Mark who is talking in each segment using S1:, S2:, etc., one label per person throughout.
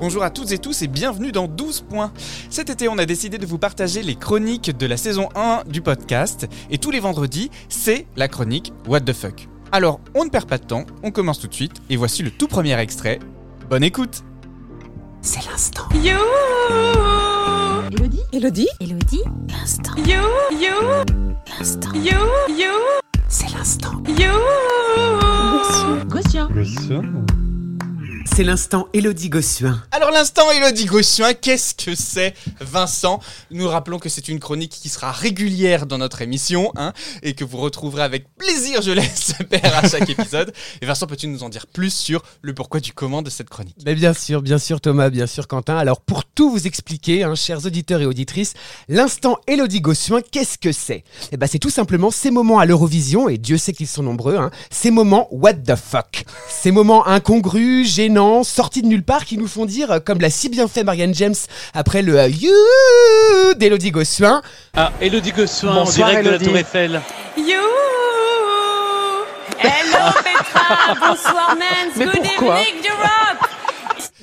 S1: Bonjour à toutes et tous et bienvenue dans 12 points. Cet été, on a décidé de vous partager les chroniques de la saison 1 du podcast et tous les vendredis, c'est la chronique What the fuck. Alors, on ne perd pas de temps, on commence tout de suite et voici le tout premier extrait. Bonne écoute
S2: C'est l'instant.
S3: You
S2: Elodie
S4: Elodie
S2: Elodie L'instant.
S3: You You
S2: L'instant.
S3: You You
S2: C'est l'instant.
S3: You
S2: Gossuin.
S4: C'est l'instant Elodie Gossuin.
S1: Alors l'instant Elodie Gossuin, qu'est-ce que c'est Vincent? Nous rappelons que c'est une chronique qui sera régulière dans notre émission hein, et que vous retrouverez avec plaisir, je l'espère, à chaque épisode. Et Vincent, peux-tu nous en dire plus sur le pourquoi du comment de cette chronique?
S4: Mais bien sûr, bien sûr Thomas, bien sûr Quentin. Alors pour tout vous expliquer, hein, chers auditeurs et auditrices, l'instant Elodie Gossuin, qu'est-ce que c'est? Eh ben c'est tout simplement ces moments à l'Eurovision, et Dieu sait qu'ils sont nombreux, hein, ces moments what the fuck? Ces moments incongrus, gênants, sortis de nulle part qui nous font dire, comme l'a si bien fait Marianne James après le euh, You d'Elodie Gossuin,
S5: Ah, Elodie Gossuin, en
S6: Bonsoir,
S5: direct de la
S6: Élodie.
S5: Tour Eiffel.
S3: You Hello Petra Bonsoir Mans Good
S6: pourquoi
S3: evening Europe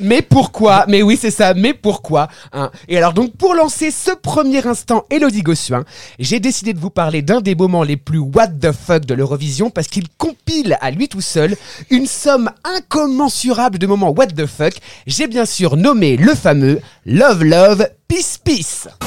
S4: Mais pourquoi? Mais oui, c'est ça, mais pourquoi? Hein Et alors donc, pour lancer ce premier instant Elodie Gossuin, j'ai décidé de vous parler d'un des moments les plus what the fuck de l'Eurovision parce qu'il compile à lui tout seul une somme incommensurable de moments what the fuck. J'ai bien sûr nommé le fameux Love Love Peace Peace.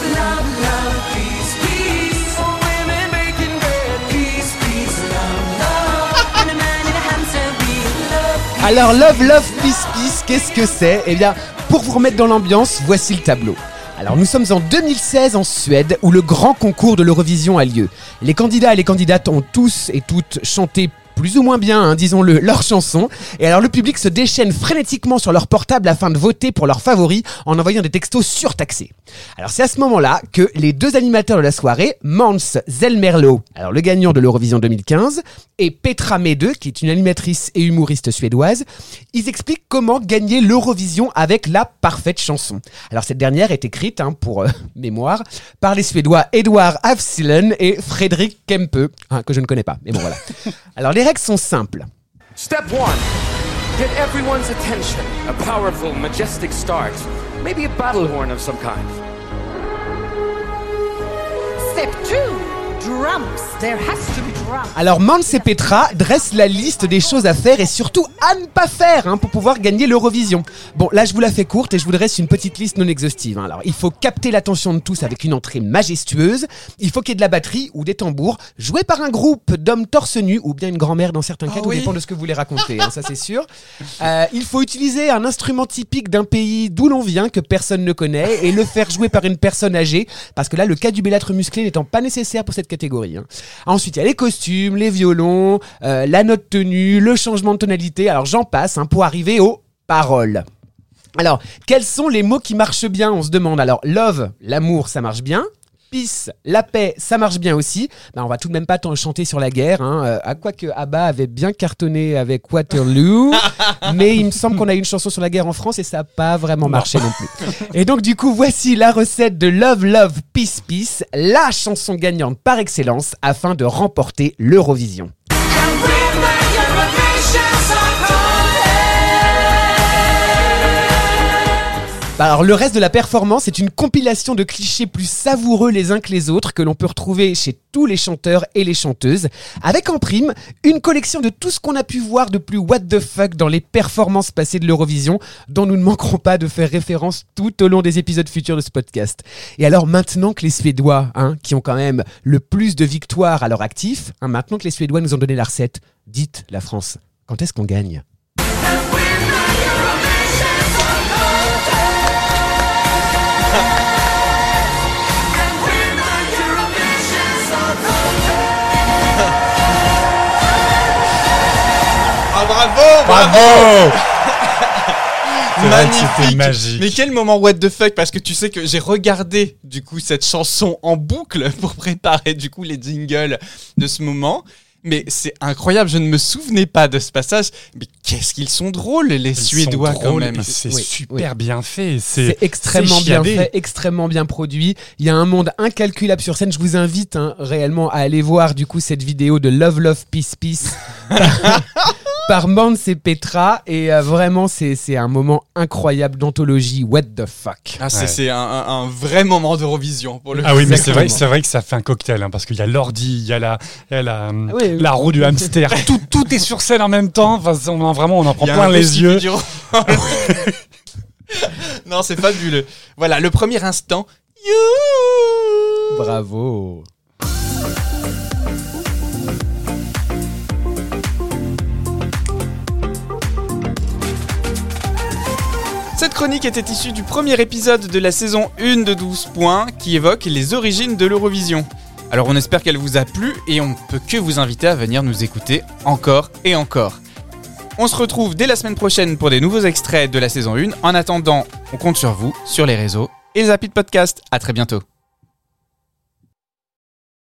S4: Alors Love Love Peace Peace, qu'est-ce que c'est Eh bien, pour vous remettre dans l'ambiance, voici le tableau. Alors nous sommes en 2016 en Suède où le grand concours de l'Eurovision a lieu. Les candidats et les candidates ont tous et toutes chanté plus ou moins bien, hein, disons-le, leur chanson. Et alors le public se déchaîne frénétiquement sur leur portable afin de voter pour leurs favoris en envoyant des textos surtaxés. Alors c'est à ce moment-là que les deux animateurs de la soirée, Mans Zelmerlo, alors le gagnant de l'Eurovision 2015, et Petra Mede, qui est une animatrice et humoriste suédoise, ils expliquent comment gagner l'Eurovision avec la parfaite chanson. Alors cette dernière est écrite, hein, pour euh, mémoire, par les Suédois Edouard Afsilen et Frédéric Kempe, hein, que je ne connais pas, mais bon voilà. Alors les règles sont simples.
S6: Step one. Get everyone's attention. A powerful, majestic start. Maybe a battle horn of some kind.
S2: Step 2. Drums. There has to be drums.
S4: Alors Mans et Petra dressent la liste des choses à faire et surtout à ne pas faire hein, pour pouvoir gagner l'Eurovision. Bon, là je vous la fais courte et je vous dresse une petite liste non exhaustive. hein. Alors il faut capter l'attention de tous avec une entrée majestueuse. Il faut qu'il y ait de la batterie ou des tambours joués par un groupe d'hommes torse nu ou bien une grand-mère dans certains cas,
S1: Ah
S4: tout
S1: oui.
S4: dépend de ce que vous voulez raconter, hein, ça c'est sûr. Euh, il faut utiliser un instrument typique d'un pays d'où l'on vient que personne ne connaît et le faire jouer par une personne âgée parce que là le cas du bellâtre musclé n'étant pas nécessaire pour cette hein. Ensuite il y a les costumes, les violons, euh, la note tenue, le changement de tonalité. Alors j'en passe hein, pour arriver aux paroles. Alors, quels sont les mots qui marchent bien On se demande. Alors, love, l'amour, ça marche bien. Peace, la paix, ça marche bien aussi. Ben, on va tout de même pas t'en chanter sur la guerre. Hein. Euh, à quoi que Abba avait bien cartonné avec Waterloo, mais il me semble qu'on a eu une chanson sur la guerre en France et ça n'a pas vraiment marché non plus. Et donc du coup, voici la recette de Love Love Peace Peace, la chanson gagnante par excellence afin de remporter l'Eurovision. Alors le reste de la performance est une compilation de clichés plus savoureux les uns que les autres que l'on peut retrouver chez tous les chanteurs et les chanteuses, avec en prime une collection de tout ce qu'on a pu voir de plus what the fuck dans les performances passées de l'Eurovision, dont nous ne manquerons pas de faire référence tout au long des épisodes futurs de ce podcast. Et alors maintenant que les Suédois, hein, qui ont quand même le plus de victoires à leur actif, hein, maintenant que les Suédois nous ont donné la recette, dites la France, quand est-ce qu'on gagne?
S1: Bravo
S7: Bravo
S1: Magnifique.
S7: magique.
S1: Mais quel moment what the fuck parce que tu sais que j'ai regardé du coup cette chanson en boucle pour préparer du coup les jingles de ce moment. Mais c'est incroyable, je ne me souvenais pas de ce passage. Mais qu'est-ce qu'ils sont drôles les
S7: Ils
S1: Suédois
S7: sont
S1: quand même.
S7: C'est
S4: Oui,
S7: super bien fait.
S4: C'est
S7: C'est
S4: extrêmement bien fait, extrêmement bien produit. Il y a un monde incalculable sur scène. Je vous invite hein, réellement à aller voir du coup cette vidéo de Love Love Peace Peace par Mans et Petra. Et euh, vraiment, c'est c'est un moment incroyable d'anthologie. What the fuck
S1: Ah, c'est
S7: Ouais.
S1: un, vrai moment d'Eurovision pour le
S7: Ah oui, mais c'est vrai, vrai que ça fait un cocktail, hein, parce qu'il y a l'ordi, il y a la, il y a la,
S4: oui, oui.
S7: la roue du hamster, tout, tout est sur scène en même temps. Enfin, on en- vraiment, on en prend plein les yeux.
S1: non, c'est fabuleux. Voilà, le premier instant. You
S4: Bravo.
S1: Chronique était issue du premier épisode de la saison 1 de 12 points qui évoque les origines de l'Eurovision. Alors on espère qu'elle vous a plu et on peut que vous inviter à venir nous écouter encore et encore. On se retrouve dès la semaine prochaine pour des nouveaux extraits de la saison 1. En attendant, on compte sur vous, sur les réseaux et les applis de podcast. À très bientôt.